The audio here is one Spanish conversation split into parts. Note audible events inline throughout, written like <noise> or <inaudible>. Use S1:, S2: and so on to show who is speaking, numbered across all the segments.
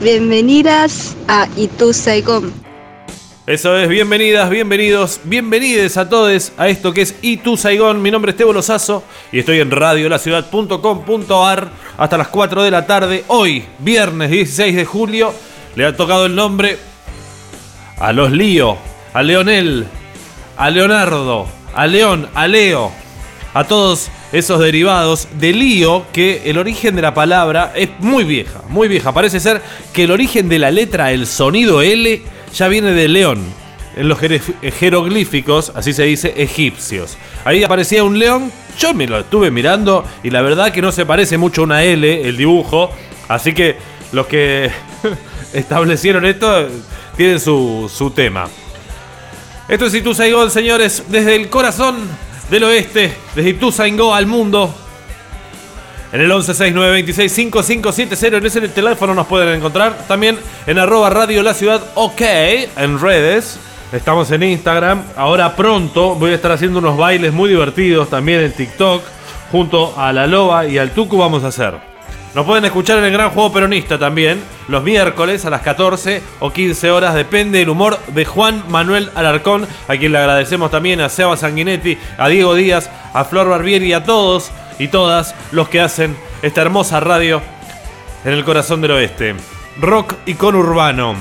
S1: Bienvenidas a Itu Saigon.
S2: Eso es, bienvenidas, bienvenidos, bienvenides a todos a esto que es Itu Saigón. Mi nombre es Tebo Lozazo y estoy en radiolaciudad.com.ar hasta las 4 de la tarde. Hoy, viernes 16 de julio, le ha tocado el nombre a los Lío, a Leonel, a Leonardo, a León, a Leo, a todos esos derivados de lío que el origen de la palabra es muy vieja, muy vieja. Parece ser que el origen de la letra, el sonido L, ya viene de león. En los jeroglíficos, así se dice, egipcios. Ahí aparecía un león, yo me lo estuve mirando y la verdad que no se parece mucho a una L, el dibujo. Así que los que <laughs> establecieron esto tienen su, su tema. Esto es Itu Saigon, señores, desde el corazón del oeste, desde Ituzaingó al mundo. En el 1169265570 en ese teléfono nos pueden encontrar. También en arroba radio la ciudad ok en redes. Estamos en Instagram. Ahora pronto voy a estar haciendo unos bailes muy divertidos también en TikTok. Junto a la Loba y al Tucu vamos a hacer. Nos pueden escuchar en el Gran Juego Peronista también, los miércoles a las 14 o 15 horas, depende del humor de Juan Manuel Alarcón, a quien le agradecemos también a Seba Sanguinetti, a Diego Díaz, a Flor Barbieri y a todos y todas los que hacen esta hermosa radio en el corazón del oeste. Rock y con urbano.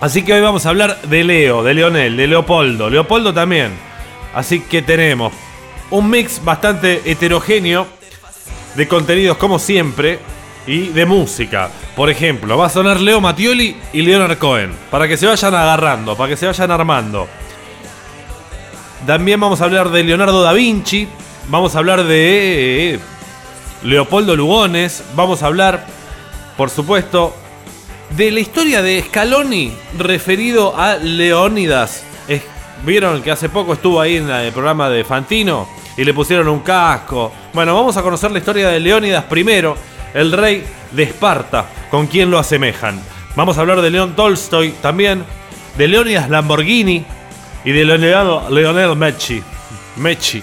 S2: Así que hoy vamos a hablar de Leo, de Leonel, de Leopoldo, Leopoldo también. Así que tenemos un mix bastante heterogéneo de contenidos como siempre y de música. Por ejemplo, va a sonar Leo Mattioli y Leonard Cohen, para que se vayan agarrando, para que se vayan armando. También vamos a hablar de Leonardo da Vinci, vamos a hablar de eh, Leopoldo Lugones, vamos a hablar, por supuesto, de la historia de Scaloni referido a Leónidas. Vieron que hace poco estuvo ahí en el programa de Fantino y le pusieron un casco. Bueno, vamos a conocer la historia de Leónidas I, el rey de Esparta, con quien lo asemejan. Vamos a hablar de León Tolstoy también, de Leónidas Lamborghini y de Leonel, Leonel Messi. <laughs>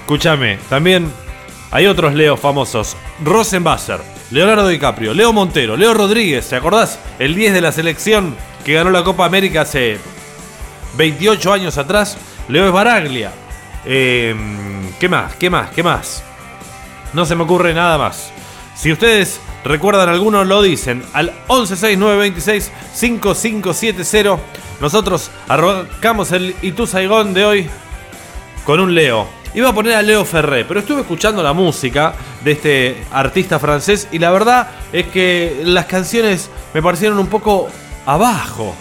S2: Escúchame, también hay otros Leos famosos. Rosenbasser, Leonardo DiCaprio, Leo Montero, Leo Rodríguez, ¿te acordás? El 10 de la selección que ganó la Copa América hace 28 años atrás. Leo Esbaraglia. Eh, ¿Qué más? ¿Qué más? ¿Qué más? No se me ocurre nada más. Si ustedes recuerdan alguno, lo dicen al 1169265570. Nosotros arrancamos el Itu Saigón de hoy con un Leo. Iba a poner a Leo Ferré, pero estuve escuchando la música de este artista francés y la verdad es que las canciones me parecieron un poco abajo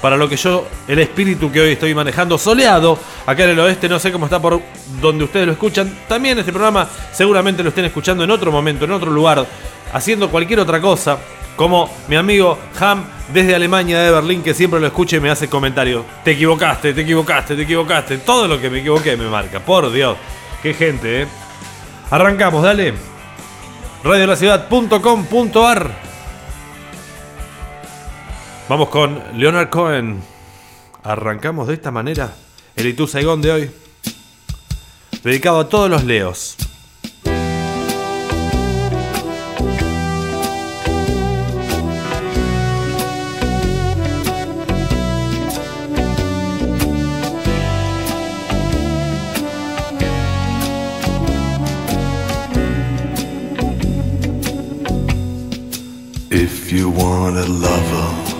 S2: para lo que yo, el espíritu que hoy estoy manejando, soleado, acá en el oeste, no sé cómo está por donde ustedes lo escuchan. También este programa seguramente lo estén escuchando en otro momento, en otro lugar, haciendo cualquier otra cosa, como mi amigo Ham desde Alemania, de Berlín, que siempre lo escucha y me hace comentarios. Te equivocaste, te equivocaste, te equivocaste. Todo lo que me equivoqué me marca, por Dios. Qué gente, ¿eh? Arrancamos, dale. Radiolaciudad.com.ar Vamos con Leonard Cohen. Arrancamos de esta manera el Itu Saigon de hoy. Dedicado a todos los Leos.
S3: If you want a lover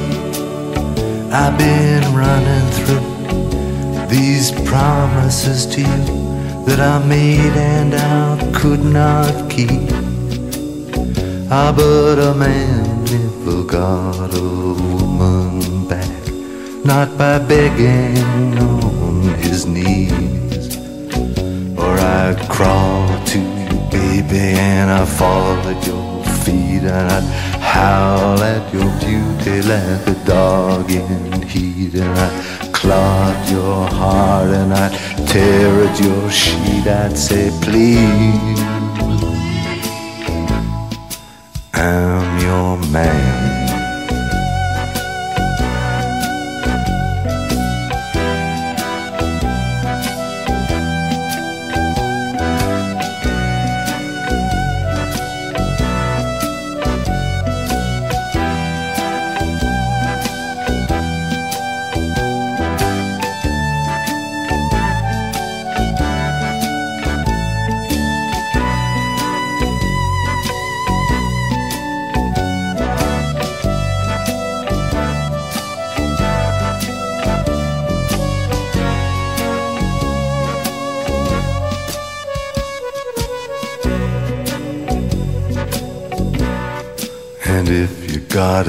S3: I've been running through these promises to you that I made and I could not keep. Ah, but a man never got a woman back, not by begging on his knees. Or I'd crawl to you, baby, and I'd fall at your feet, and I'd howl at your beauty like a dog in heat, and I'd your heart, and I'd tear at your sheet. I'd say, please. I'm your man.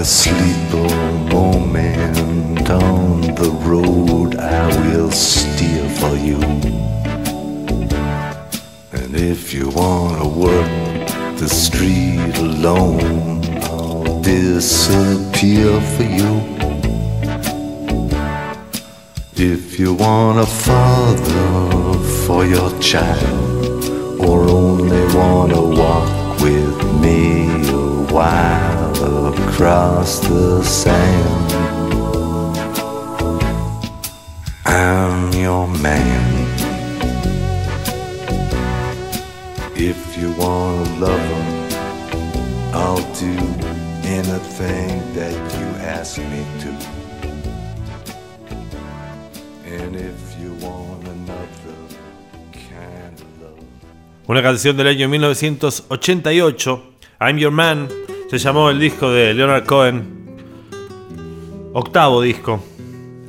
S3: A sleeper moment on the road, I will steer for you. And if you wanna work the street alone, I'll disappear for you. If you want a father for your child, or only wanna walk I'm your man. If you wanna love him, I'll do anything that you ask me to.
S2: Una canción del año 1988, I'm Your Man, se llamó el disco de Leonard Cohen. Octavo disco.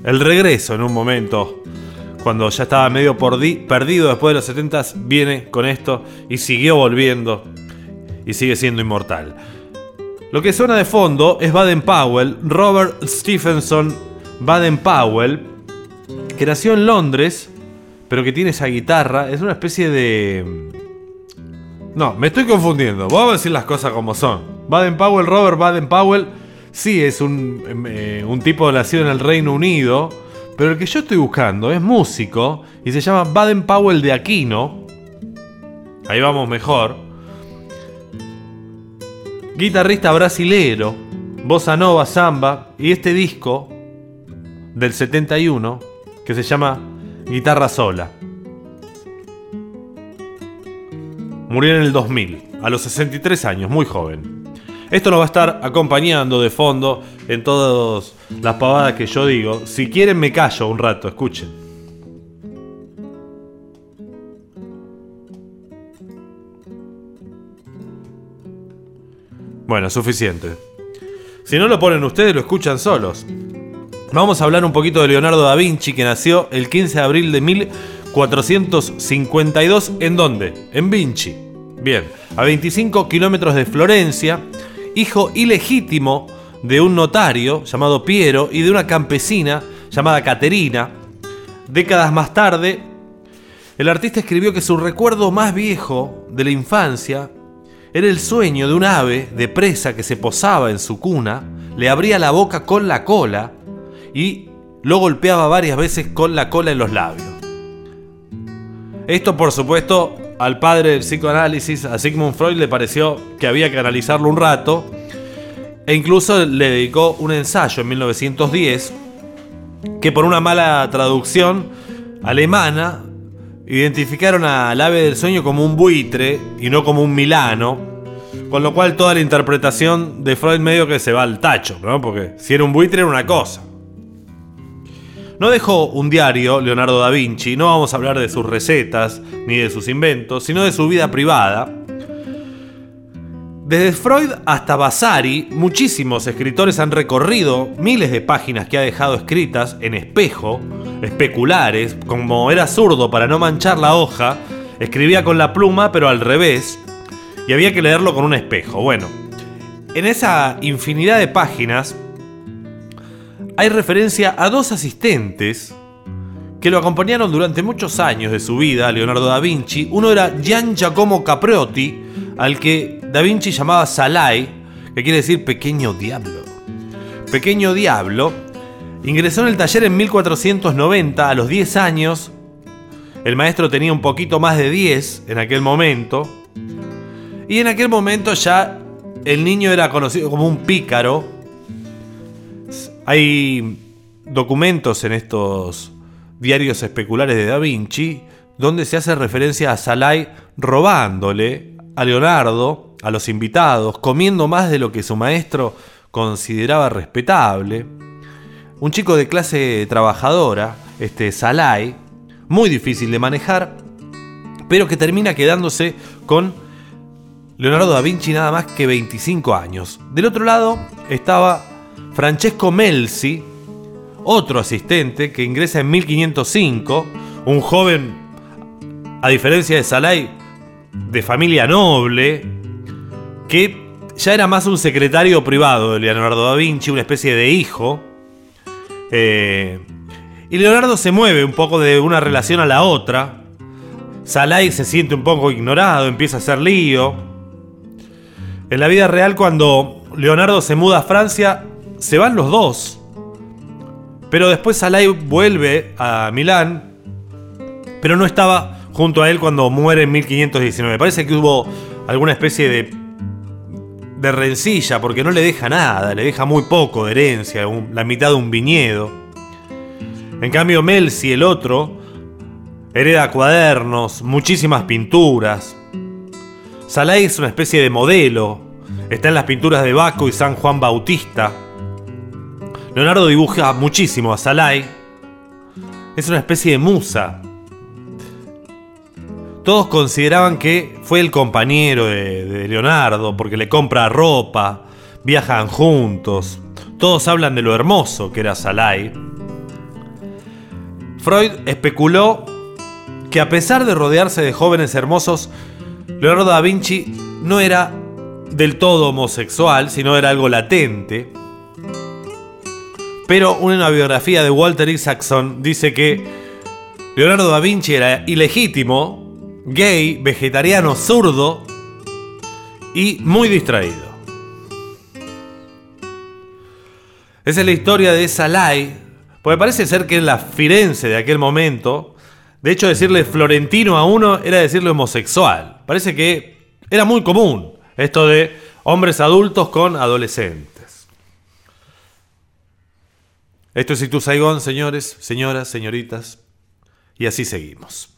S2: El regreso en un momento, cuando ya estaba medio por di- perdido después de los 70s, viene con esto y siguió volviendo y sigue siendo inmortal. Lo que suena de fondo es Baden Powell, Robert Stephenson Baden Powell, que nació en Londres, pero que tiene esa guitarra, es una especie de... No, me estoy confundiendo, vamos a decir las cosas como son. Baden Powell, Robert Baden Powell, sí es un, eh, un tipo nacido en el Reino Unido, pero el que yo estoy buscando es músico y se llama Baden Powell de Aquino. Ahí vamos mejor. Guitarrista brasilero, bossa nova, samba y este disco del 71 que se llama Guitarra Sola. Murió en el 2000, a los 63 años, muy joven. Esto nos va a estar acompañando de fondo en todas las pavadas que yo digo. Si quieren me callo un rato, escuchen. Bueno, suficiente. Si no lo ponen ustedes, lo escuchan solos. Vamos a hablar un poquito de Leonardo da Vinci, que nació el 15 de abril de 1452. ¿En dónde? En Vinci. Bien, a 25 kilómetros de Florencia, hijo ilegítimo de un notario llamado Piero y de una campesina llamada Caterina. Décadas más tarde, el artista escribió que su recuerdo más viejo de la infancia era el sueño de un ave de presa que se posaba en su cuna, le abría la boca con la cola y lo golpeaba varias veces con la cola en los labios. Esto, por supuesto, al padre del psicoanálisis, a Sigmund Freud, le pareció que había que analizarlo un rato e incluso le dedicó un ensayo en 1910 que por una mala traducción alemana identificaron al ave del sueño como un buitre y no como un milano, con lo cual toda la interpretación de Freud medio que se va al tacho, ¿no? Porque si era un buitre era una cosa. No dejó un diario Leonardo da Vinci, no vamos a hablar de sus recetas ni de sus inventos, sino de su vida privada. Desde Freud hasta Vasari, muchísimos escritores han recorrido miles de páginas que ha dejado escritas en espejo, especulares, como era zurdo para no manchar la hoja, escribía con la pluma pero al revés, y había que leerlo con un espejo. Bueno, en esa infinidad de páginas hay referencia a dos asistentes que lo acompañaron durante muchos años de su vida, Leonardo da Vinci. Uno era Gian Giacomo Capriotti, al que da Vinci llamaba Salai, que quiere decir pequeño diablo. Pequeño diablo, ingresó en el taller en 1490 a los 10 años. El maestro tenía un poquito más de 10 en aquel momento. Y en aquel momento ya el niño era conocido como un pícaro. Hay documentos en estos diarios especulares de Da Vinci donde se hace referencia a Salai robándole a Leonardo, a los invitados, comiendo más de lo que su maestro consideraba respetable. Un chico de clase trabajadora, este Salai, muy difícil de manejar, pero que termina quedándose con Leonardo da Vinci nada más que 25 años. Del otro lado estaba Francesco Melzi, otro asistente que ingresa en 1505, un joven, a diferencia de Salai, de familia noble, que ya era más un secretario privado de Leonardo da Vinci, una especie de hijo. Eh, y Leonardo se mueve un poco de una relación a la otra. Salai se siente un poco ignorado, empieza a hacer lío. En la vida real, cuando Leonardo se muda a Francia, se van los dos. Pero después Salai vuelve a Milán, pero no estaba junto a él cuando muere en 1519. Parece que hubo alguna especie de, de rencilla, porque no le deja nada, le deja muy poco de herencia, la mitad de un viñedo. En cambio, Melzi, el otro, hereda cuadernos, muchísimas pinturas. Salai es una especie de modelo, está en las pinturas de Baco y San Juan Bautista. Leonardo dibuja muchísimo a Salai. Es una especie de musa. Todos consideraban que fue el compañero de, Leonardo porque le compra ropa, viajan juntos. Todos hablan de lo hermoso que era Salai. Freud especuló que a pesar de rodearse de jóvenes hermosos, Leonardo da Vinci no era del todo homosexual, sino era algo latente. Pero una biografía de Walter Isaacson dice que Leonardo da Vinci era ilegítimo, gay, vegetariano, zurdo y muy distraído. Esa es la historia de Salai, porque parece ser que en la Firenze de aquel momento, de hecho decirle florentino a uno era decirle homosexual. Parece que era muy común esto de hombres adultos con adolescentes. Esto es Itu Saigón, señores, señoras, señoritas. Y así seguimos.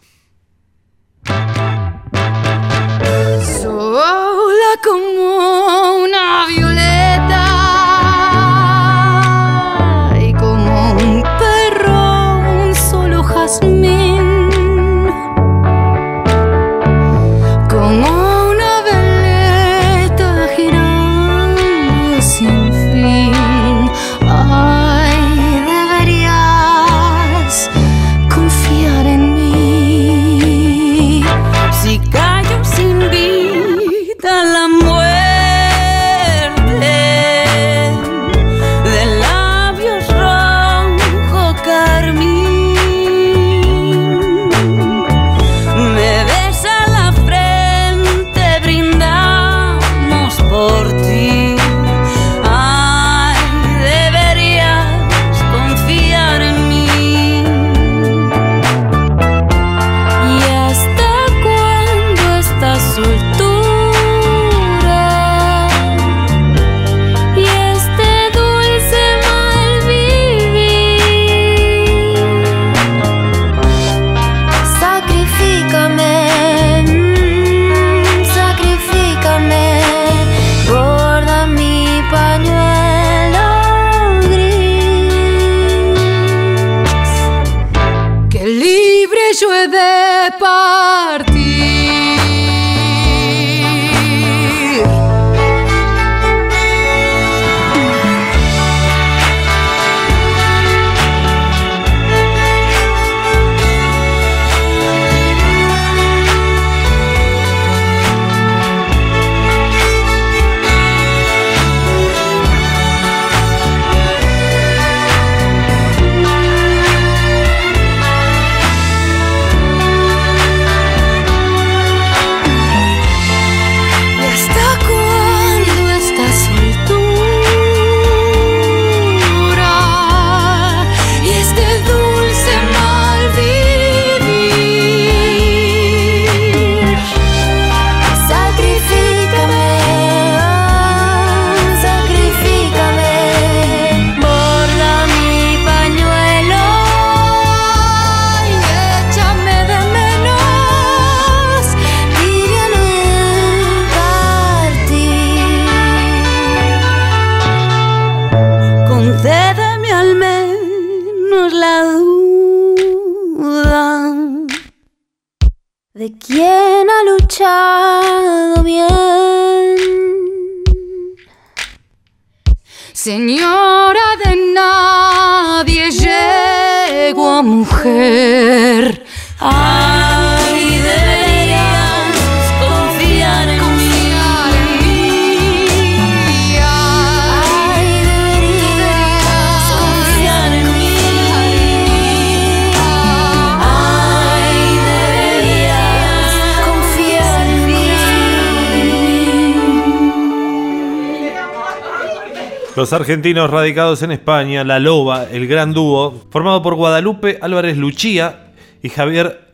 S2: Los argentinos radicados en España, La Loba, el gran dúo, formado por Guadalupe Álvarez Luchía y Javier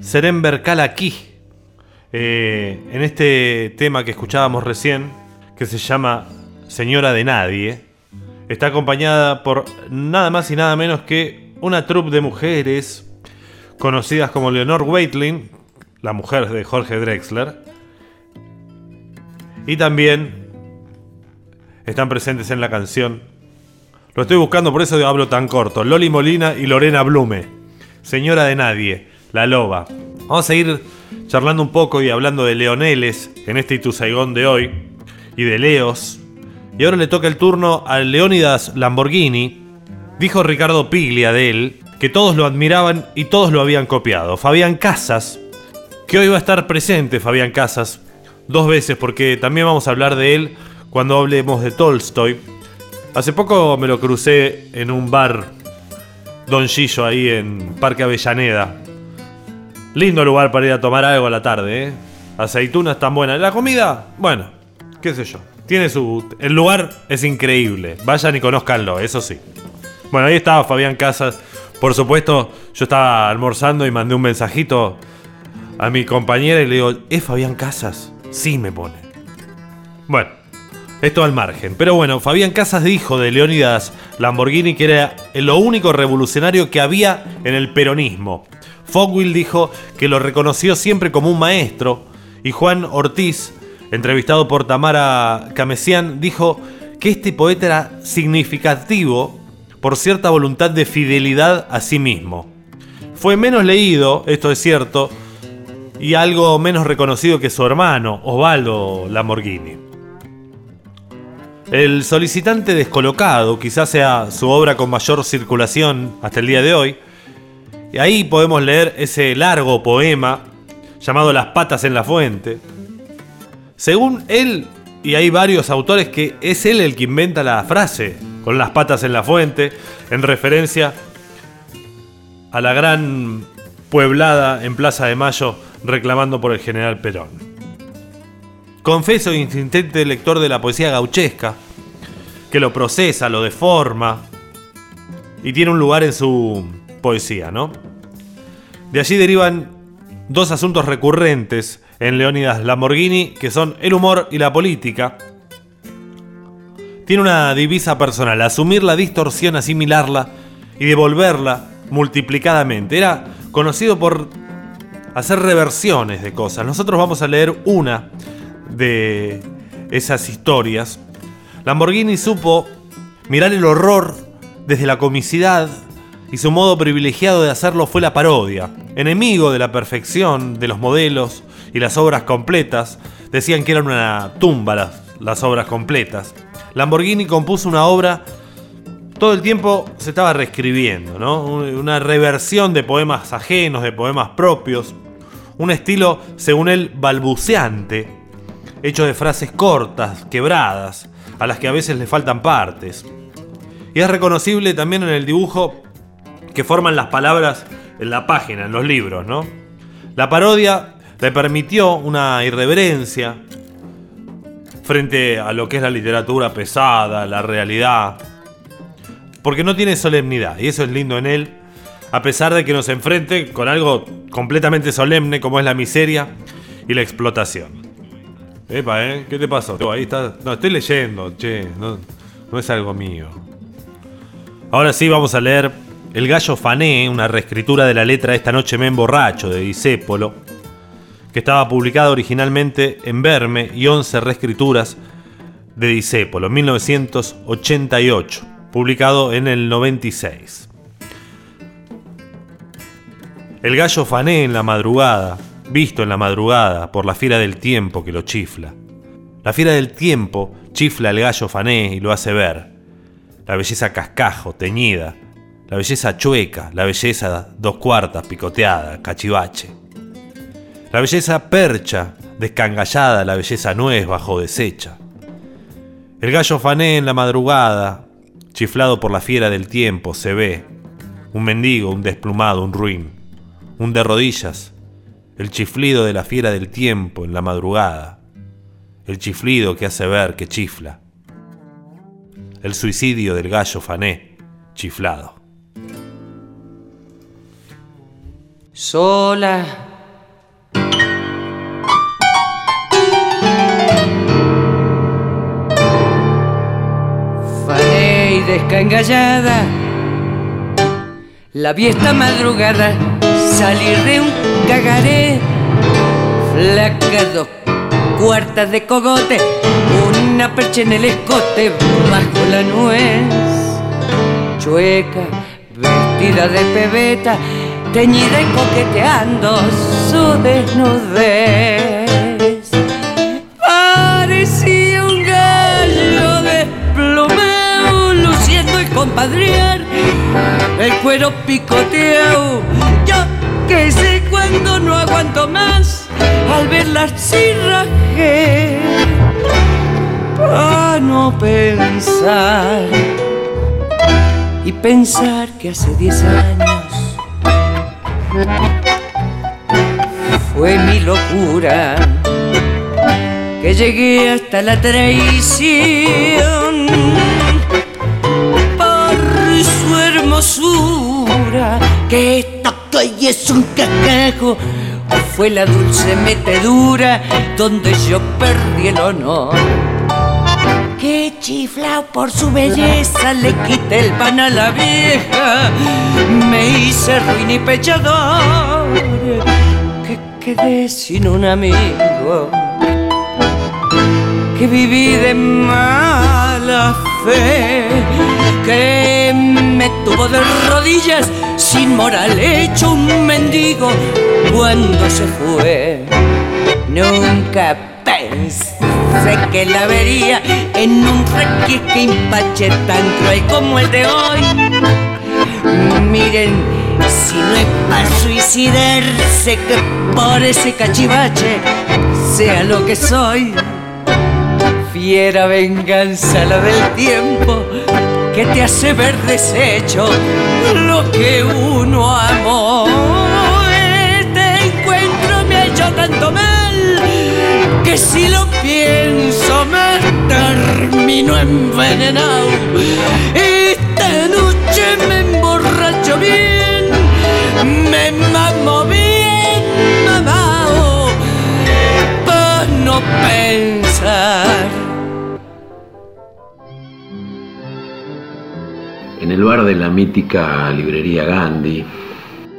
S2: Serember Calaquí. Eh, en este tema que escuchábamos recién, que se llama Señora de Nadie, está acompañada por nada más y nada menos que una troupe de mujeres conocidas como Leonor Weitlin, la mujer de Jorge Drexler, y también están presentes en la canción. Lo estoy buscando, por eso hablo tan corto. Loli Molina y Lorena Blume. Señora de Nadie, la loba. Vamos a seguir charlando un poco y hablando de leoneles en este Ituzaigón de hoy y de Leos. Y ahora le toca el turno a Leónidas Lamborghini. Dijo Ricardo Piglia de él que todos lo admiraban y todos lo habían copiado. Fabián Casas, que hoy va a estar presente Fabián Casas dos veces porque también vamos a hablar de él cuando hablemos de Tolstoy. Hace poco me lo crucé en un bar Don Gillo ahí en Parque Avellaneda. Lindo lugar para ir a tomar algo a la tarde, ¿eh? Aceitunas tan buenas. ¿La comida? Bueno, qué sé yo. Tiene su... El lugar es increíble. Vayan y conózcanlo, eso sí. Bueno, ahí estaba Fabián Casas. Por supuesto, yo estaba almorzando y mandé un mensajito a mi compañera y le digo, ¿es Fabián Casas? Sí, me pone. Bueno, esto al margen. Pero bueno, Fabián Casas dijo de Leónidas Lamborghini que era lo único revolucionario que había en el peronismo. Fogwill dijo que lo reconoció siempre como un maestro. Y Juan Ortiz, entrevistado por Tamara Camesian, dijo que este poeta era significativo por cierta voluntad de fidelidad a sí mismo. Fue menos leído, esto es cierto, y algo menos reconocido que su hermano, Osvaldo Lamborghini. El solicitante descolocado quizás sea su obra con mayor circulación hasta el día de hoy. Y ahí podemos leer ese largo poema llamado Las patas en la fuente. Según él, y hay varios autores que es él el que inventa la frase con las patas en la fuente, en referencia a la gran pueblada en Plaza de Mayo reclamando por el general Perón. Confeso insistente lector de la poesía gauchesca, que lo procesa, lo deforma y tiene un lugar en su poesía, ¿no? De allí derivan dos asuntos recurrentes en Leónidas Lamborghini, que son el humor y la política. Tiene una divisa personal, asumir la distorsión, asimilarla y devolverla multiplicadamente. Era conocido por hacer reversiones de cosas. Nosotros vamos a leer una de esas historias. Lamborghini supo mirar el horror desde la comicidad y su modo privilegiado de hacerlo fue la parodia. Enemigo de la perfección, de los modelos y las obras completas, decían que eran una tumba las, obras completas. Lamborghini compuso una obra, todo el tiempo se estaba reescribiendo, ¿no? Una reversión de poemas ajenos, de poemas propios, un estilo, según él, balbuceante, hecho de frases cortas, quebradas, a las que a veces le faltan partes. Y es reconocible también en el dibujo que forman las palabras en la página, en los libros, ¿no? La parodia le permitió una irreverencia frente a lo que es la literatura pesada, la realidad, porque no tiene solemnidad, y eso es lindo en él, a pesar de que nos enfrente con algo completamente solemne como es la miseria y la explotación. Epa, ¿eh? ¿Qué te pasó? Ahí está. No, estoy leyendo, che, no, es algo mío. Ahora sí vamos a leer El gallo Fané, una reescritura de la letra Esta noche me emborracho de Disépolo, que estaba publicada originalmente en Verme y 11 reescrituras de Disépolo, 1988, publicado en el 96. El gallo fané en la madrugada, visto en la madrugada por la fiera del tiempo que lo chifla. La fiera del tiempo chifla el gallo fané y lo hace ver. La belleza cascajo, teñida, la belleza chueca, la belleza dos cuartas, picoteada, cachivache. La belleza percha, descangallada, la belleza nuez bajo desecha. El gallo fané en la madrugada, chiflado por la fiera del tiempo, se ve. Un mendigo, un desplumado, un ruin, un de rodillas. El chiflido de la fiera del tiempo en la madrugada. El chiflido que hace ver que chifla. El suicidio del gallo fané, chiflado.
S4: sola. Fané y descangallada, la vi esta madrugada salir de un cagaré, flaca dos cuartas de cogote, una percha en el escote bajo la nuez, chueca, vestida de pebeta teñida y coqueteando su desnudez. Parecía un gallo desplomado, luciendo el compadrear, el cuero picoteado. Yo que sé cuando no aguanto más, al verla así rajé, para no pensar. Y pensar que hace diez años fue mi locura que llegué hasta la traición por su hermosura que esto que hoy es un cacajo fue la dulce metedura donde yo perdí el honor. Que chiflao por su belleza le quité el pan a la vieja, me hice ruin y pechador, que quedé sin un amigo, que viví de mala fe, que tuvo de rodillas sin moral, hecho un mendigo cuando se fue. Nunca pensé que la vería en un requisque impache tan cruel como el de hoy. Miren, si no es para suicidarse que por ese cachivache sea lo que soy. Fiera venganza la del tiempo que te hace ver deshecho lo que uno amó. Este encuentro me ha hecho tanto mal que si lo pienso me termino envenenado. Esta noche me emborracho bien, me mamo bien mamao, para no pensar.
S5: En el bar de la mítica librería Gandhi,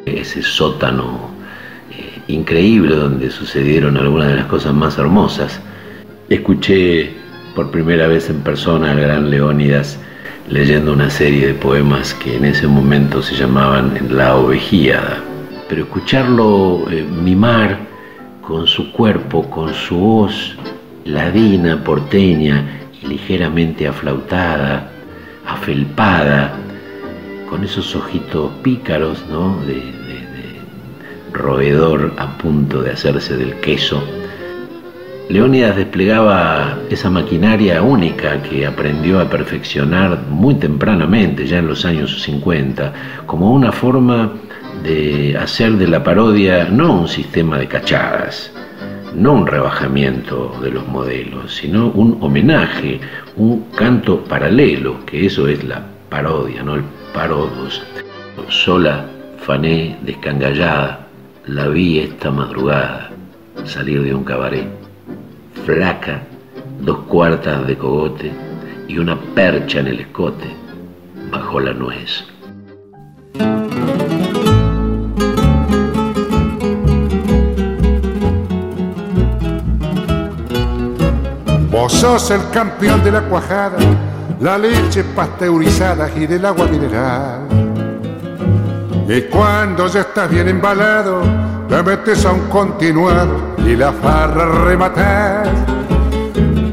S5: ese sótano eh, increíble donde sucedieron algunas de las cosas más hermosas, escuché por primera vez en persona al gran Leónidas leyendo una serie de poemas que en ese momento se llamaban La Ovejíada. Pero escucharlo eh, mimar con su cuerpo, con su voz ladina, porteña y ligeramente aflautada, afelpada, con esos ojitos pícaros, ¿no? De, de- roedor a punto de hacerse del queso. Leónidas desplegaba esa maquinaria única que aprendió a perfeccionar muy tempranamente, ya en los años 50, como una forma de hacer de la parodia no un sistema de cachadas, no un rebajamiento de los modelos, sino un homenaje, un canto paralelo, que eso es la parodia, no el parodos. Sola, fané, descangallada, la vi esta madrugada salir de un cabaret, flaca, dos cuartas de cogote y una percha en el escote, bajo la nuez.
S6: El campeón de la cuajada, la leche pasteurizada y del agua mineral. Y cuando ya estás bien embalado, te metes a un continuado y la farra rematar.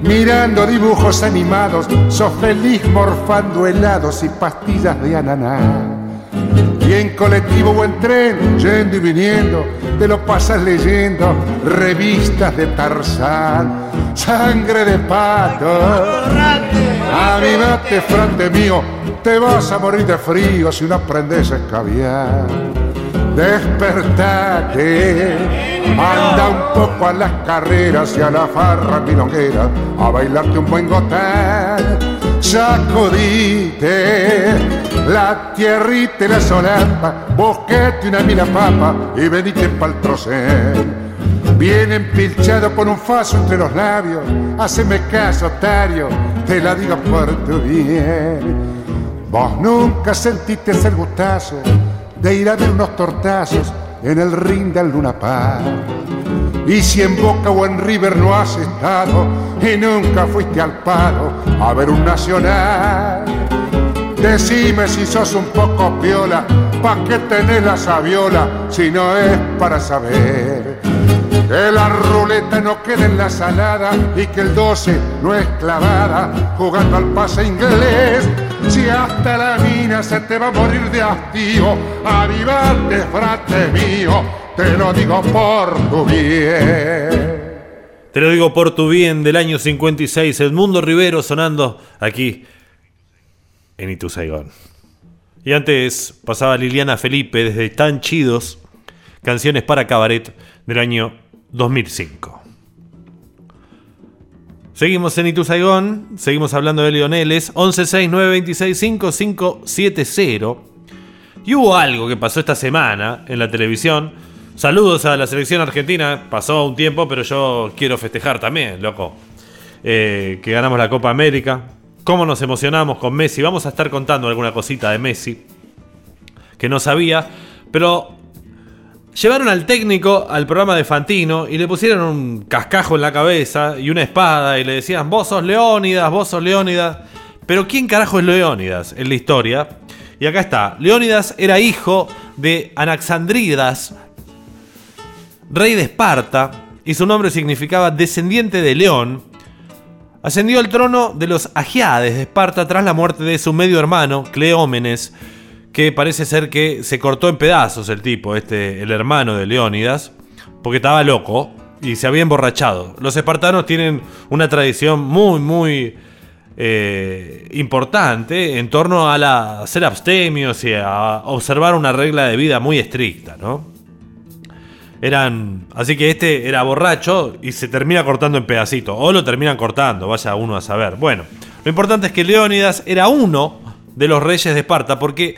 S6: Mirando dibujos animados, sos feliz morfando helados y pastillas de ananá. Y en colectivo o en tren, yendo y viniendo, te lo pasas leyendo revistas de Tarzán, sangre de pato. Avivate, frate mío, te vas a morir de frío si no aprendes a escabiar. Despertate, anda un poco a las carreras y a la farra milonguera a bailarte un buen gotán. Sacudite la tierrita y la solapa, busquete una mila papa y venite pa'l trocén. Bien empilchado con un faso entre los labios, haceme caso, Tario, te la digo por tu bien. Vos nunca sentiste el gustazo de ir a ver unos tortazos en el ring del Luna Park. Y si en Boca o en River no has estado y nunca fuiste al paro a ver un nacional, decime si sos un poco piola, pa' que tenés la sabiola si no es para saber. Que la ruleta no quede en la salada y que el 12 no es clavada jugando al pase inglés. Si hasta la mina se te va a morir de hastío, avivate, frate mío, te lo digo por tu bien.
S2: Te lo digo por tu bien del año 56, Edmundo Rivero sonando aquí en Itu Saigón. Y antes pasaba Liliana Felipe desde Tan Chidos, canciones para cabaret del año 2005. Seguimos en Itu Saigón, seguimos hablando de Leoneles, 1169265570. Y hubo algo que pasó esta semana en la televisión. Saludos a la selección argentina, pasó un tiempo, pero yo quiero festejar también, loco. Eh, que ganamos la Copa América. Cómo nos emocionamos con Messi. Vamos a estar contando alguna cosita de Messi que no sabía. Pero Llevaron al técnico al programa de Fantino y le pusieron un cascajo en la cabeza y una espada y le decían, vos sos Leónidas, vos sos Leónidas. Pero ¿quién carajo es Leónidas en la historia? Y acá está, Leónidas era hijo de Anaxandridas, rey de Esparta, y su nombre significaba descendiente de león. Ascendió al trono de los Agiades de Esparta tras la muerte de su medio hermano, Cleómenes, que parece ser que se cortó en pedazos el tipo, este, el hermano de Leónidas, porque estaba loco y se había emborrachado. Los espartanos tienen una tradición muy, muy eh, importante en torno a, la, ser abstemios y a observar una regla de vida muy estricta, ¿no? Eran. Así que este era borracho y se termina cortando en pedacitos. O lo terminan cortando, vaya uno a saber. Bueno, lo importante es que Leónidas era uno de los reyes de Esparta, porque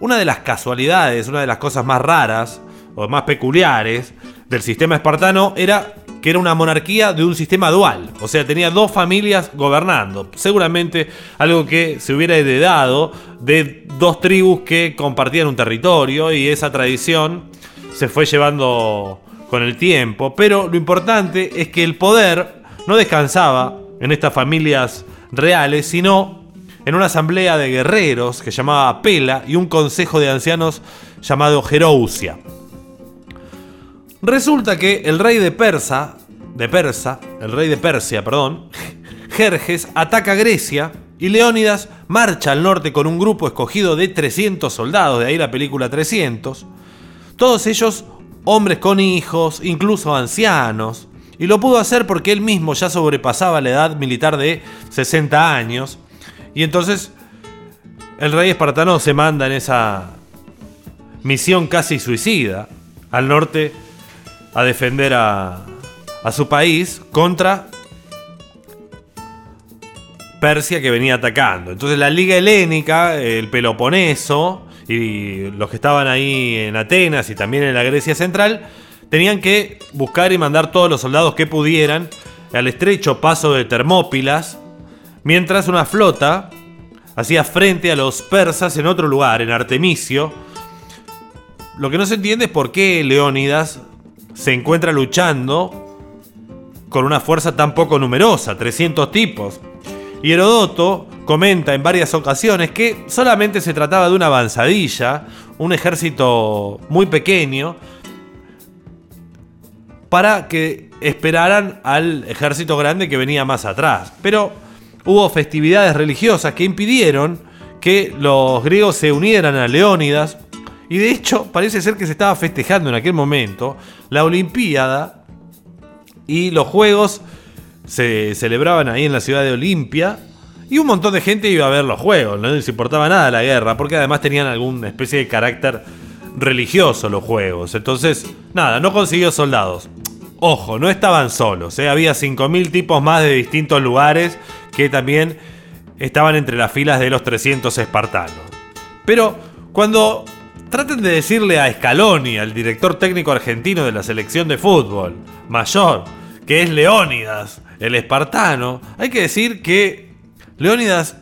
S2: una de las casualidades, una de las cosas más raras o más peculiares del sistema espartano era que era una monarquía de un sistema dual, o sea, tenía dos familias gobernando, seguramente algo que se hubiera heredado de dos tribus que compartían un territorio y esa tradición se fue llevando con el tiempo, pero lo importante es que el poder no descansaba en estas familias reales, sino en una asamblea de guerreros que llamaba Pela y un consejo de ancianos llamado Jerousia. Resulta que el rey de Persa, de Persa, el rey de Persia, perdón, <laughs> Jerjes ataca Grecia y Leónidas marcha al norte con un grupo escogido de 300 soldados, de ahí la película 300, todos ellos hombres con hijos, incluso ancianos, y lo pudo hacer porque él mismo ya sobrepasaba la edad militar de 60 años, y entonces el rey espartano se manda en esa misión casi suicida al norte a defender a, su país contra Persia que venía atacando. Entonces la Liga Helénica, el Peloponeso y los que estaban ahí en Atenas y también en la Grecia Central, tenían que buscar y mandar todos los soldados que pudieran al estrecho paso de Termópilas, mientras una flota hacía frente a los persas en otro lugar, en Artemisio. Lo que no se entiende es por qué Leónidas se encuentra luchando con una fuerza tan poco numerosa, 300 tipos. Y Herodoto comenta en varias ocasiones que solamente se trataba de una avanzadilla, un ejército muy pequeño, para que esperaran al ejército grande que venía más atrás. Pero hubo festividades religiosas que impidieron que los griegos se unieran a Leónidas. Y de hecho parece ser que se estaba festejando en aquel momento la Olimpiada y los Juegos se celebraban ahí en la ciudad de Olimpia. Y un montón de gente iba a ver los juegos, no les importaba nada la guerra, porque además tenían alguna especie de carácter religioso los juegos. Entonces, nada, no consiguió soldados. Ojo, no estaban solos, ¿eh? había 5.000 tipos más de distintos lugares que también estaban entre las filas de los 300 espartanos. Pero cuando traten de decirle a Scaloni, al director técnico argentino de la selección de fútbol, mayor, que es Leónidas, el espartano, hay que decir que Leónidas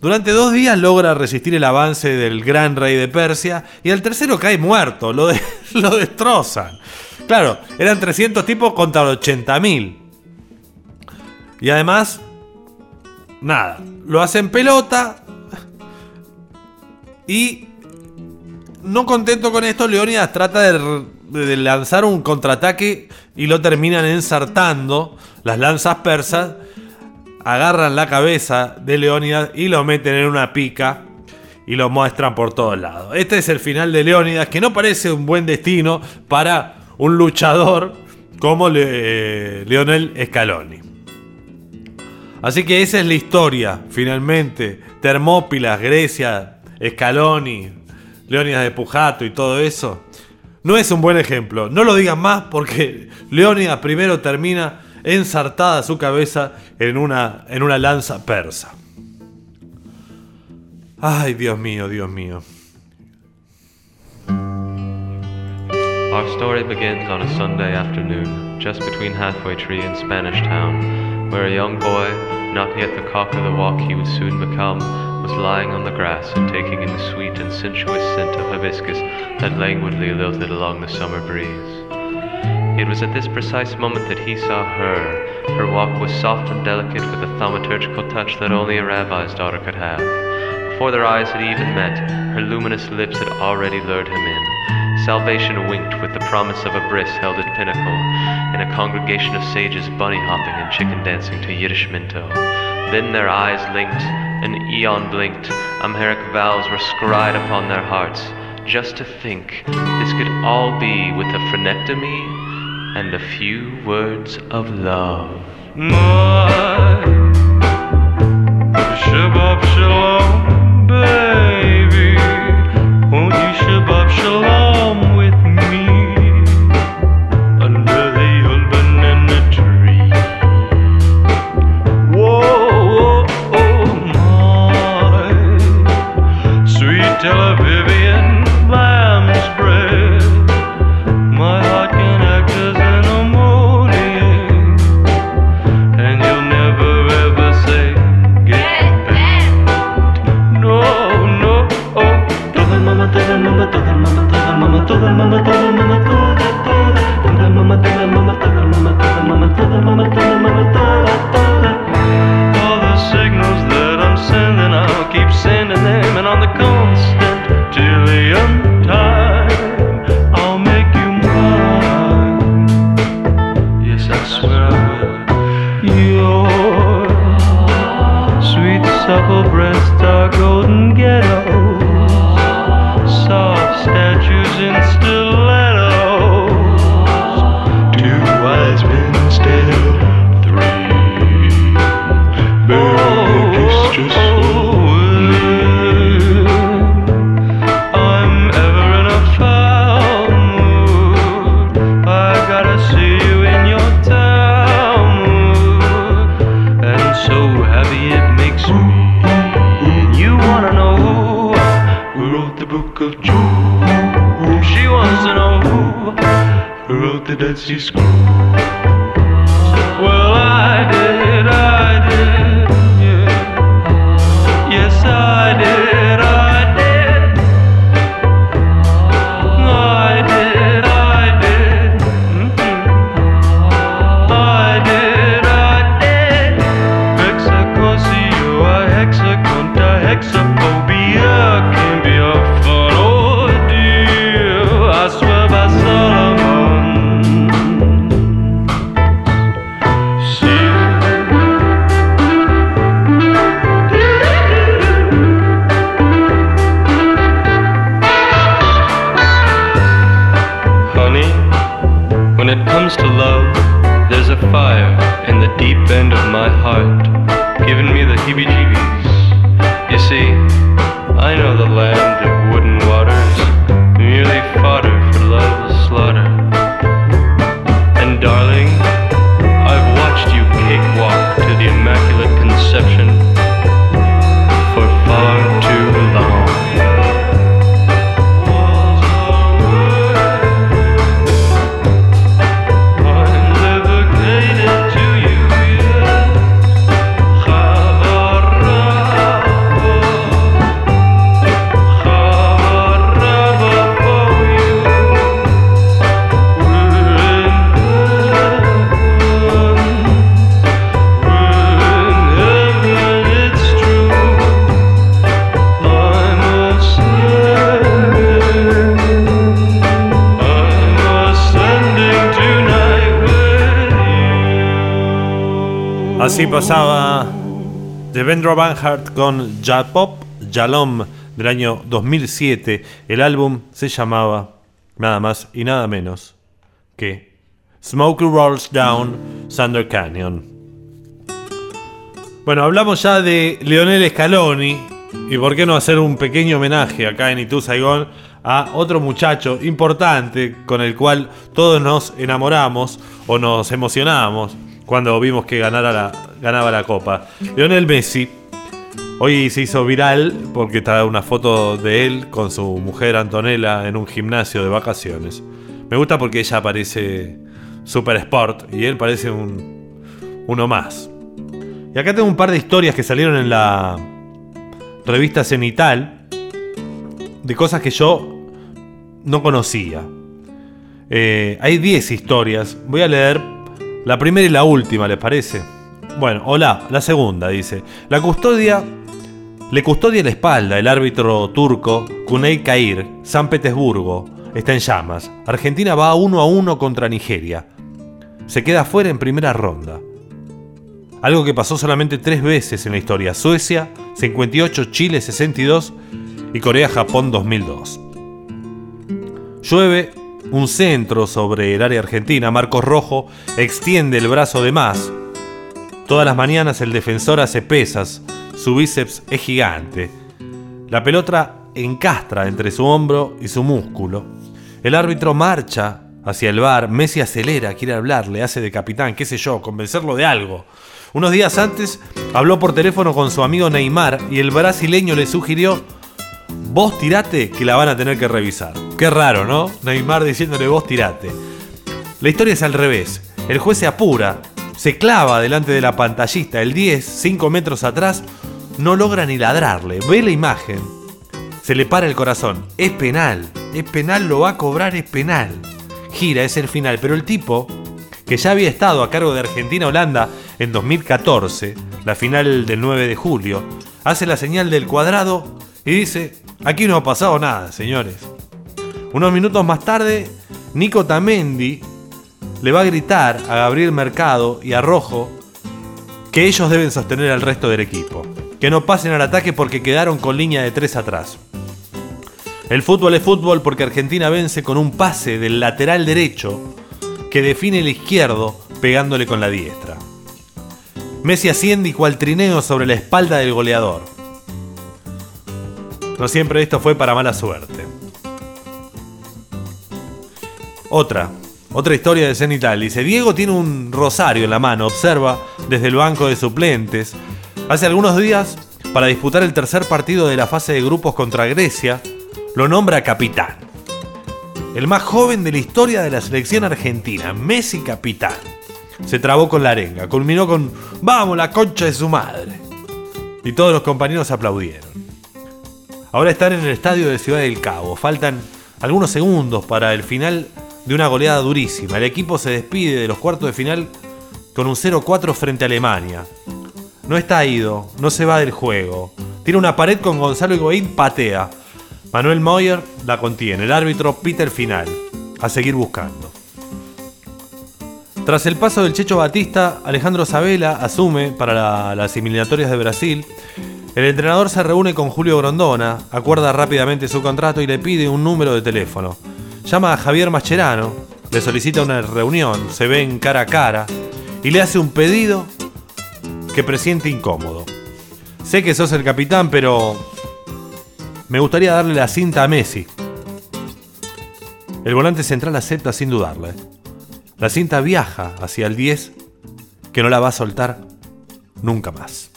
S2: durante dos días logra resistir el avance del gran rey de Persia y al tercero cae muerto, lo, de- <laughs> lo destrozan. Claro, eran 300 tipos contra 80.000. Y además, nada, lo hacen pelota y no contento con esto, Leónidas trata de, de lanzar un contraataque y lo terminan ensartando las lanzas persas agarran la cabeza de Leónidas y lo meten en una pica y lo muestran por todos lados. Este es el final de Leónidas, que no parece un buen destino para un luchador como Le- Lionel Scaloni. Así que esa es la historia, finalmente. Termópilas, Grecia, Scaloni, Leónidas de Pujato y todo eso. No es un buen ejemplo. No lo digan más porque <laughs> Leónidas primero termina ensartada su cabeza en una, en una lanza persa. Ay, Dios mío, Dios mío.
S7: Our story begins on a Sunday afternoon, just between Halfway Tree and Spanish Town, where a young boy, not yet the cock of the walk he would soon become, was lying on the grass and taking in the sweet and sensuous scent of hibiscus that languidly lilted along the summer breeze. It was at this precise moment that he saw her. Her walk was soft and delicate with a thaumaturgical touch that only a rabbi's daughter could have. Before their eyes had even met, her luminous lips had already lured him in. Salvation winked with the promise of a bris held at pinnacle, and a congregation of sages bunny hopping and chicken dancing to Yiddish minto. Then their eyes linked, an eon blinked, Amharic vows were scried upon their hearts. Just to think, this could all be with a phrenectomy and a few words of love.
S8: My Shabbat Shalom, baby. Won't you Shabbat Shalom book of Job? She wants to know who wrote the Dead Sea Scrolls. Well, I did,
S2: Así pasaba Devendra Banhart con Japop Jalom del año 2007. El álbum se llamaba nada más y nada menos que Smokey Rolls Down Thunder Canyon. Bueno, hablamos ya de Leonel Scaloni y por qué no hacer un pequeño homenaje acá en Itu Saigón a otro muchacho importante con el cual todos nos enamoramos o nos emocionamos cuando vimos que ganaba la copa. Lionel Messi hoy se hizo viral porque está una foto de él con su mujer Antonella en un gimnasio de vacaciones. Me gusta porque ella parece super sport y él parece un, uno más. Y acá tengo un par de historias que salieron en la revista Cenital de cosas que yo no conocía. Eh, hay 10 historias. Voy a leer la primera y la última, ¿les parece? Bueno, hola, la segunda dice. La custodia le custodia la espalda el árbitro turco Kunei Kair, San Petersburgo. Está en llamas. Argentina va uno a uno contra Nigeria. Se queda fuera en primera ronda. Algo que pasó solamente tres veces en la historia. Suecia 58, Chile 62 y Corea-Japón 2002. Llueve un centro sobre el área argentina. Marcos Rojo extiende el brazo de más. Todas las mañanas el defensor hace pesas. Su bíceps es gigante. La pelota encastra entre su hombro y su músculo. El árbitro marcha hacia el bar. Messi acelera, quiere hablar, le hace de capitán, qué sé yo, convencerlo de algo. Unos días antes habló por teléfono con su amigo Neymar y el brasileño le sugirió vos tirate que la van a tener que revisar. Qué raro, ¿no? Neymar diciéndole vos tirate. La historia es al revés. El juez se apura, se clava delante de la pantallista, el 10, 5 metros atrás, no logra ni ladrarle. Ve la imagen, se le para el corazón. Es penal, es penal, lo va a cobrar, es penal. Gira, es el final, pero el tipo, que ya había estado a cargo de Argentina-Holanda en 2014, la final del 9 de julio, hace la señal del cuadrado y dice, aquí no ha pasado nada, señores. Unos minutos más tarde, Nico Tamendi le va a gritar a Gabriel Mercado y a Rojo que ellos deben sostener al resto del equipo, que no pasen al ataque porque quedaron con línea de tres atrás. El fútbol es fútbol porque Argentina vence con un pase del lateral derecho que define el izquierdo pegándole con la diestra. Messi asciende y cual trineo sobre la espalda del goleador. No siempre esto fue para mala suerte. Otra, otra historia de Cenital. Dice, Diego tiene un rosario en la mano, observa desde el banco de suplentes. Hace algunos días, para disputar el tercer partido de la fase de grupos contra Grecia, lo nombra capitán. El más joven de la historia de la selección argentina, Messi capitán. Se trabó con la arenga, culminó con ¡Vamos, la concha de su madre! Y todos los compañeros aplaudieron. Ahora están en el estadio de Ciudad del Cabo. Faltan algunos segundos para el final de una goleada durísima. El equipo se despide de los cuartos de final con un 0-4 frente a Alemania. No está ido, no se va del juego. Tiene una pared con Gonzalo Higuaín, patea. Manuel Moyer la contiene. El árbitro pita el final. A seguir buscando. Tras el paso del Checho Batista, Alejandro Sabela asume para la- las eliminatorias de Brasil. El entrenador se reúne con Julio Grondona, acuerda rápidamente su contrato y le pide un número de teléfono llama a Javier Mascherano, le solicita una reunión, se ven cara a cara y le hace un pedido que presiente incómodo. Sé que sos el capitán, pero me gustaría darle la cinta a Messi. El volante central acepta sin dudarle. La cinta viaja hacia el 10, que no la va a soltar nunca más.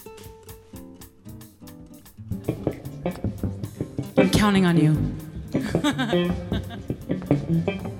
S9: I'm counting on you. <laughs>
S1: Mm-hmm.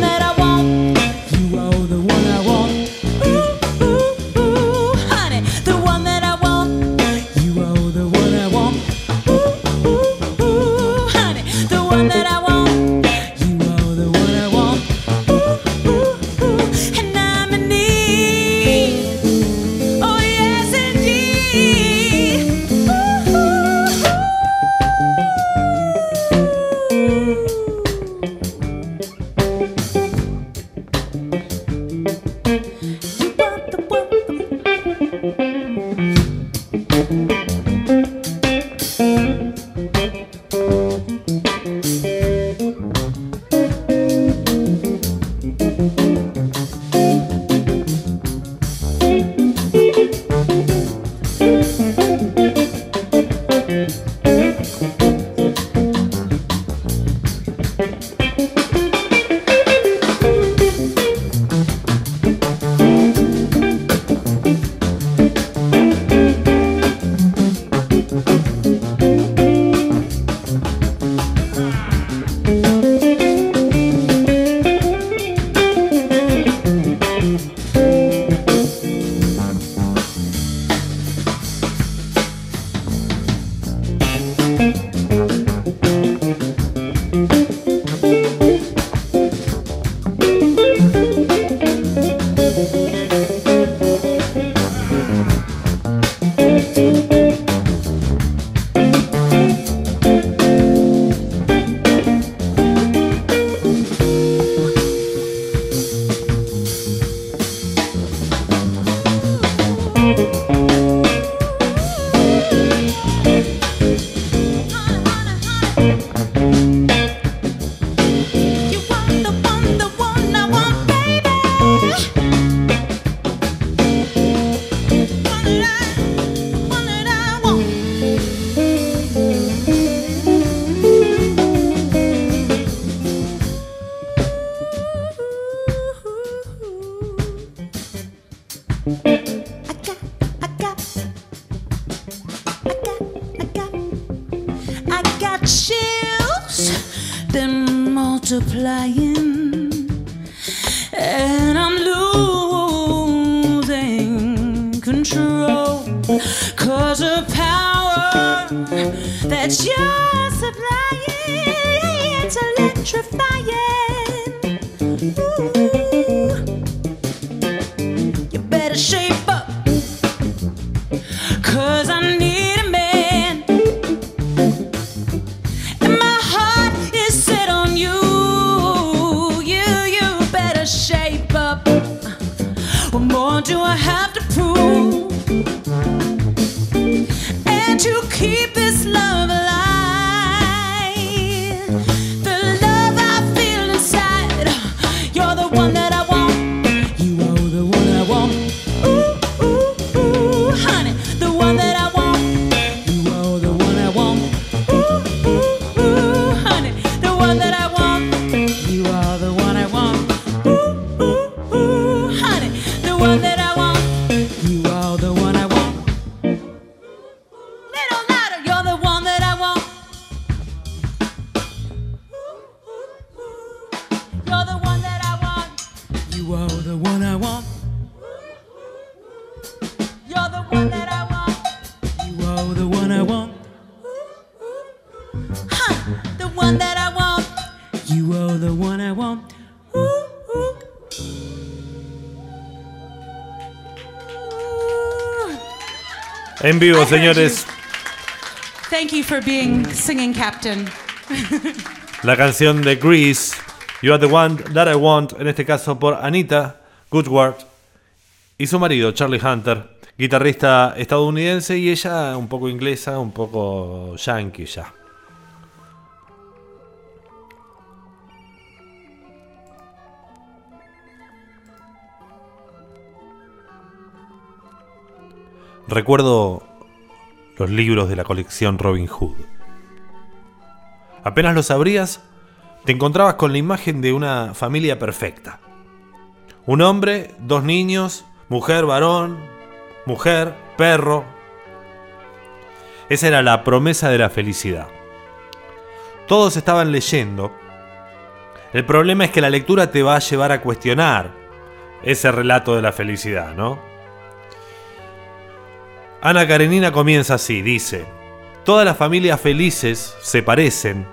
S1: that I
S2: En vivo, señores,
S1: Thank you for being singing captain. <laughs>
S2: la canción de Grease, You Are the One That I Want, en este caso por Anita Goodward y su marido Charlie Hunter, guitarrista estadounidense y ella un poco inglesa, un poco yankee ya. Recuerdo los libros de la colección Robin Hood. Apenas los abrías, te encontrabas con la imagen de una familia perfecta. Un hombre, dos niños, mujer, varón, mujer, perro. Esa era la promesa de la felicidad. Todos estaban leyendo. El problema es que la lectura te va a llevar a cuestionar ese relato de la felicidad, ¿no? Ana Karenina comienza así, dice, todas las familias felices se parecen.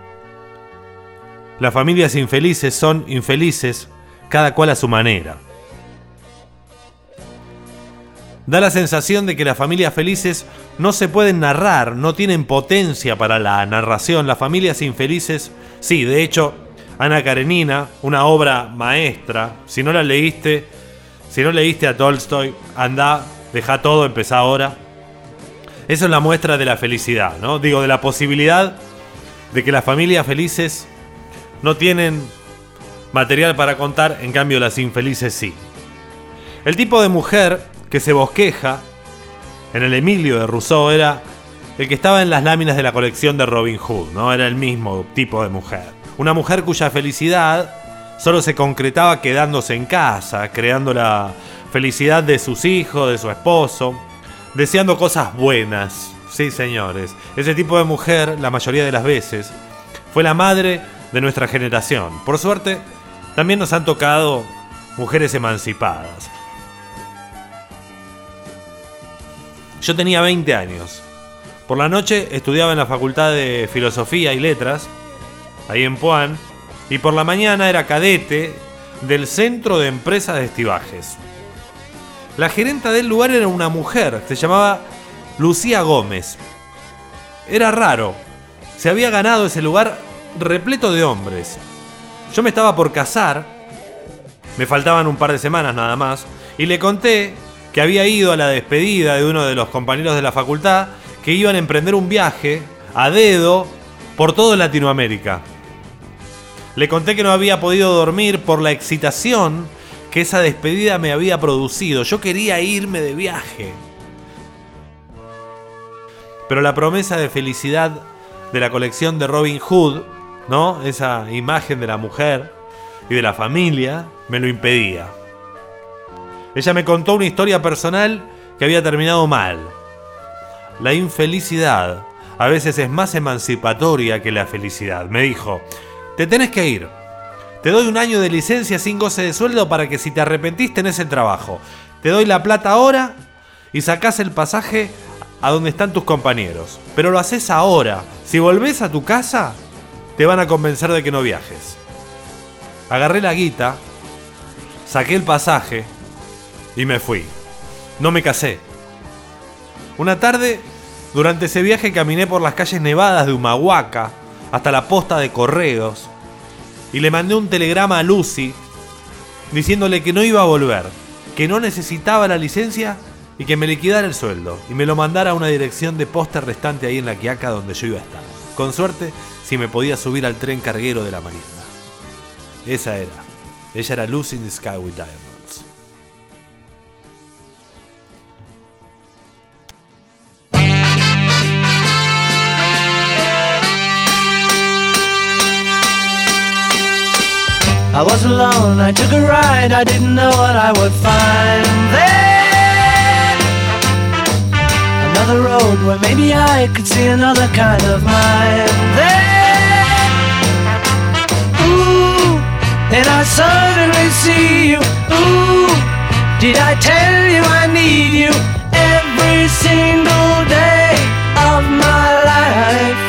S2: Las familias infelices son infelices, cada cual a su manera. Da la sensación de que las familias felices no se pueden narrar, no tienen potencia para la narración. Las familias infelices, sí, de hecho, Ana Karenina, una obra maestra, si no la leíste, si no leíste a Tolstoy, anda, deja todo, empezá ahora. Eso es la muestra de la felicidad, ¿no? Digo, de la posibilidad de que las familias felices no tienen material para contar, en cambio las infelices sí. El tipo de mujer que se bosqueja en el Emilio de Rousseau era el que estaba en las láminas de la colección de Robin Hood, ¿no? Era el mismo tipo de mujer. Una mujer cuya felicidad solo se concretaba quedándose en casa, creando la felicidad de sus hijos, de su esposo, deseando cosas buenas. Sí, señores. Ese tipo de mujer, la mayoría de las veces, fue la madre de nuestra generación. Por suerte, también nos han tocado mujeres emancipadas. Yo tenía 20 años. Por la noche estudiaba en la Facultad de Filosofía y Letras, ahí en Puan, y por la mañana era cadete del Centro de Empresas de Estibajes. La gerenta del lugar era una mujer, se llamaba Lucía Gómez. Era raro, se había ganado ese lugar repleto de hombres. Yo me estaba por casar, me faltaban un par de semanas nada más, y le conté que había ido a la despedida de uno de los compañeros de la facultad que iban a emprender un viaje a dedo por todo Latinoamérica. Le conté que no había podido dormir por la excitación que esa despedida me había producido. Yo quería irme de viaje. Pero la promesa de felicidad de la colección de Robin Hood, ¿no? Esa imagen de la mujer y de la familia, me lo impedía. Ella me contó una historia personal que había terminado mal. La infelicidad a veces es más emancipatoria que la felicidad. Me dijo, te tenés que ir. Te doy un año de licencia sin goce de sueldo para que si te arrepentís tenés el trabajo. Te doy la plata ahora y sacás el pasaje a donde están tus compañeros. Pero lo haces ahora. Si volvés a tu casa, te van a convencer de que no viajes. Agarré la guita, saqué el pasaje y me fui. No me casé. Una tarde, durante ese viaje caminé por las calles nevadas de Humahuaca hasta la posta de correos y le mandé un telegrama a Lucy diciéndole que no iba a volver, que no necesitaba la licencia y que me liquidara el sueldo y me lo mandara a una dirección de posta restante ahí en la Quiaca donde yo iba a estar. Con suerte, si me podía subir al tren carguero de la Marina. Esa era. Ella era Lucy in the Sky with Diamonds.
S9: I was alone, I took a ride, I didn't know what I would find there. Another road where maybe I could see another kind of mind there. Ooh, and I suddenly see you. Ooh, did I tell you I need you every single day of my life?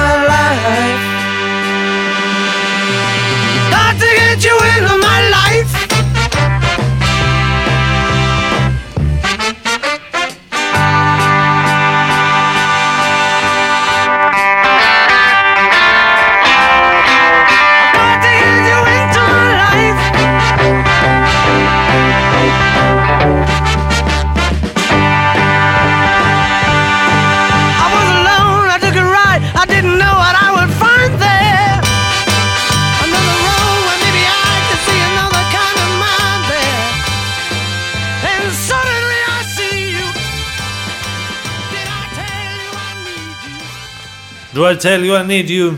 S9: I tell you I need you?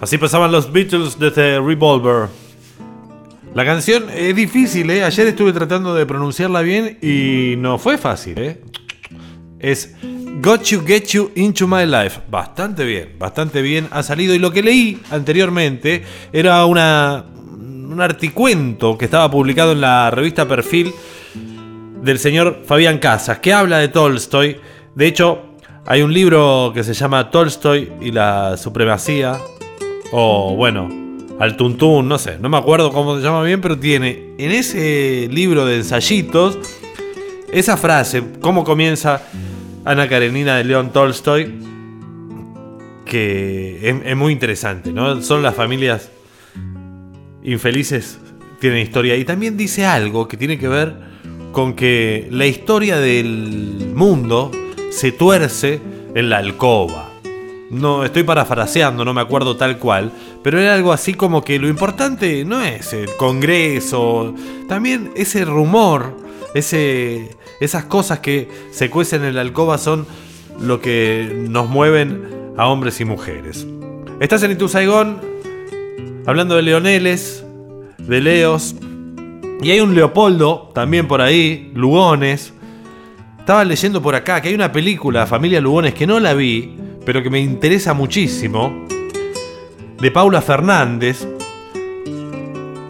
S2: Así pasaban los Beatles desde Revolver. La canción es difícil, ¿eh? Ayer estuve tratando de pronunciarla bien y no fue fácil, ¿eh? Es Got You Get You Into My Life. Bastante bien, bastante bien ha salido. Y lo que leí anteriormente era una, un articuento que estaba publicado en la revista Perfil del señor Fabián Casas, que habla de Tolstoy. De hecho, hay un libro que se llama Tolstoy y la supremacía. O bueno, al tuntún, no sé, no me acuerdo cómo se llama bien, pero tiene en ese libro de ensayitos esa frase, cómo comienza Ana Karenina de León Tolstoy, que es, es muy interesante, ¿no? Son las familias infelices, tienen historia. Y también dice algo que tiene que ver con que la historia del mundo se tuerce en la alcoba. No, estoy parafraseando, no me acuerdo tal cual, pero era algo así como que lo importante no es el Congreso, también ese rumor, ese, esas cosas que se cuecen en la alcoba son lo que nos mueven a hombres y mujeres. Estás en Saigón, hablando de leoneles, de leos, y hay un Leopoldo también por ahí, Lugones. Estaba leyendo por acá que hay una película, Familia Lugones, que no la vi, pero que me interesa muchísimo, de Paula Fernández,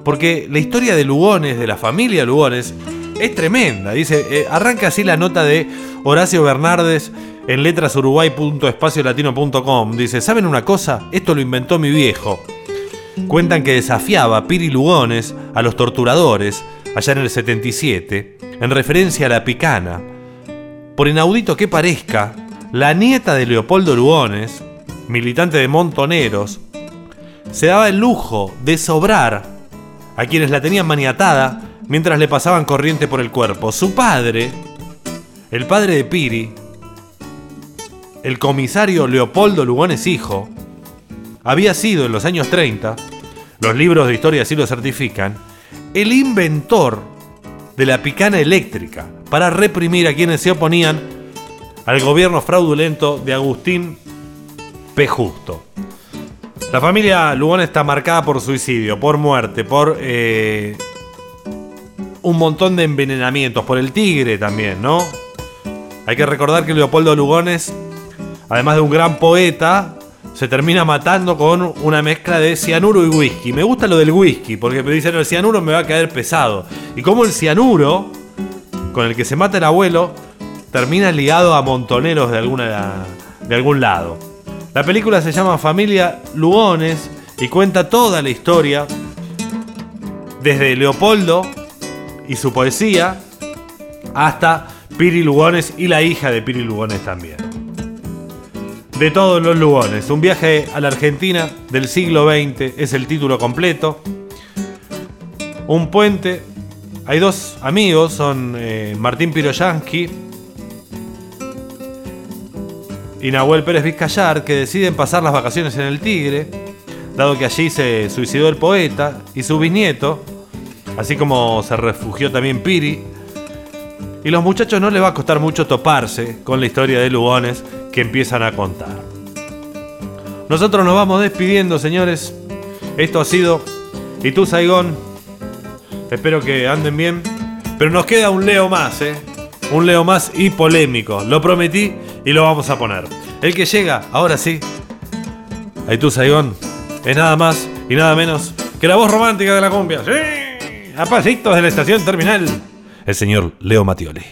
S2: porque la historia de Lugones, de la familia Lugones, es tremenda. Dice, eh, arranca así la nota de Horacio Bernardes en letrasuruguay.espaciolatino.com. Dice, ¿saben una cosa? Esto lo inventó mi viejo. Cuentan que desafiaba a Piri Lugones a los torturadores allá en el 77, en referencia a la picana. Por inaudito que parezca, la nieta de Leopoldo Lugones, militante de Montoneros, se daba el lujo de sobrar a quienes la tenían maniatada mientras le pasaban corriente por el cuerpo. Su padre, el padre de Piri, el comisario Leopoldo Lugones hijo, había sido en los años 30, los libros de historia así lo certifican, el inventor de la picana eléctrica para reprimir a quienes se oponían al gobierno fraudulento de Agustín P. Justo. La familia Lugones está marcada por suicidio, por muerte, por eh, un montón de envenenamientos, por el tigre también, ¿no? Hay que recordar que Leopoldo Lugones, además de un gran poeta, se termina matando con una mezcla de cianuro y whisky. Me gusta lo del whisky, porque me dicen el cianuro me va a caer pesado. Y como el cianuro, con el que se mata el abuelo, termina ligado a montoneros de, alguna, de algún lado. La película se llama Familia Lugones y cuenta toda la historia desde Leopoldo y su poesía hasta Piri Lugones y la hija de Piri Lugones también. De todos los Lugones, un viaje a la Argentina del siglo XX es el título completo. Un puente. Hay dos amigos, son eh, Martín Piroyansky y Nahuel Pérez Vizcayar, que deciden pasar las vacaciones en el Tigre, dado que allí se suicidó el poeta y su bisnieto, así como se refugió también Piri. Y los muchachos no les va a costar mucho toparse con la historia de Lugones que empiezan a contar. Nosotros nos vamos despidiendo, señores. Esto ha sido Y tú, Saigón. Espero que anden bien. Pero nos queda un Leo más, ¿eh? Un Leo más y polémico. Lo prometí y lo vamos a poner. El que llega, ahora sí. Ahí tú, Saigón. Es nada más y nada menos que la voz romántica de la cumbia. ¡Sí! A pasitos de la estación terminal. El señor Leo Matioli.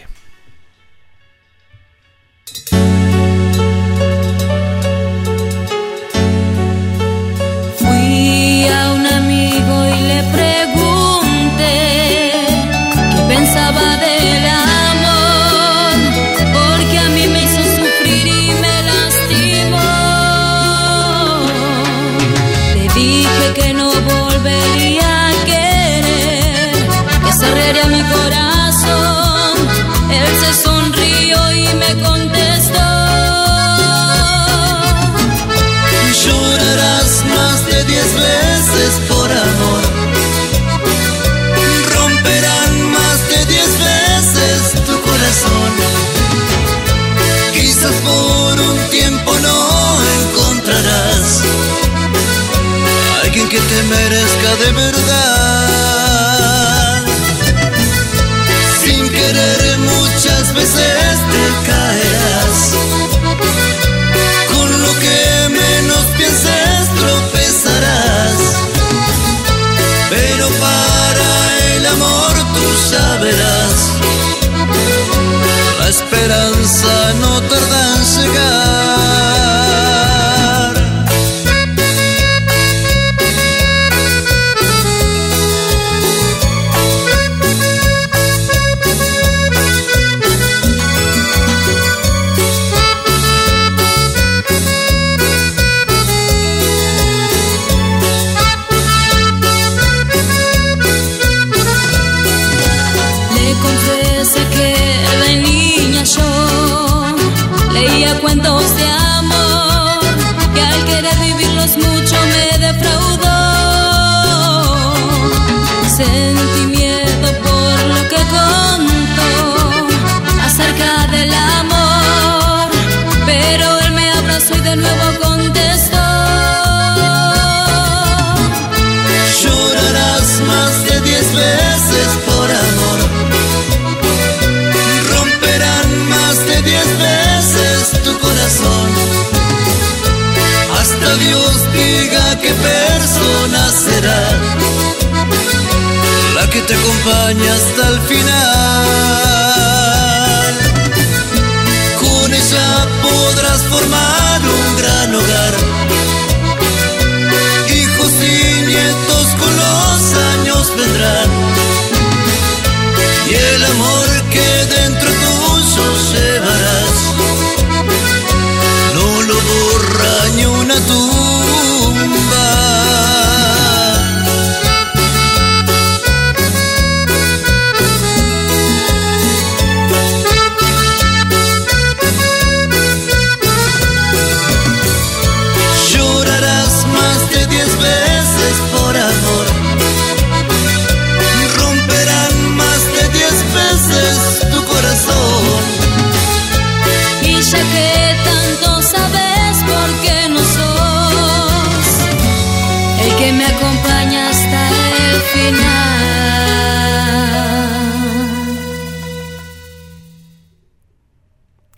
S10: Merezca de verdad.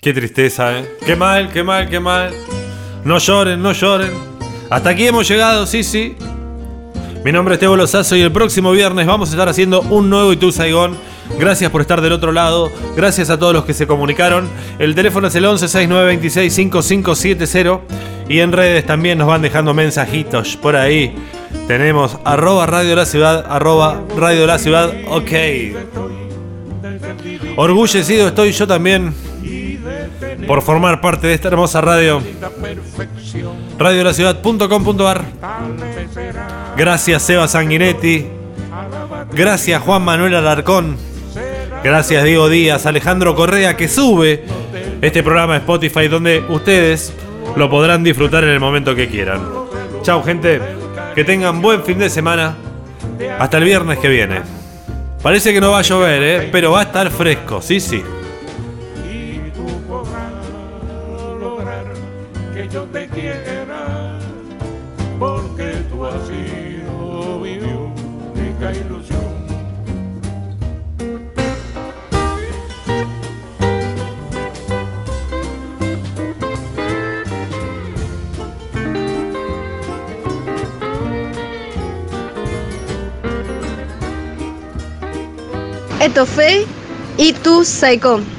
S10: Qué
S2: tristeza, ¿eh? Qué mal, qué mal, qué mal. No lloren, no lloren. Hasta aquí hemos llegado, sí, sí. Mi nombre es Tebo Lozazo y el próximo viernes vamos a estar haciendo un nuevo Itu Saigón Gracias por estar del otro lado. Gracias a todos los que se comunicaron. El teléfono es el 11 6926 5570 y en redes también nos van dejando mensajitos por ahí. Tenemos arroba Radio La Ciudad, arroba Radio La Ciudad, ok. Orgullecido estoy yo también por formar parte de esta hermosa radio. Radiolaciudad.com.ar Gracias Seba Sanguinetti. Gracias Juan Manuel Alarcón. Gracias Diego Díaz, Alejandro Correa que sube este programa a Spotify donde ustedes lo podrán disfrutar en el momento que quieran. Chao gente, que tengan buen fin de semana. Hasta el viernes que viene. Parece que no va a llover, ¿eh? pero va a estar fresco, sí, sí.
S11: Fue Y tu Saicón.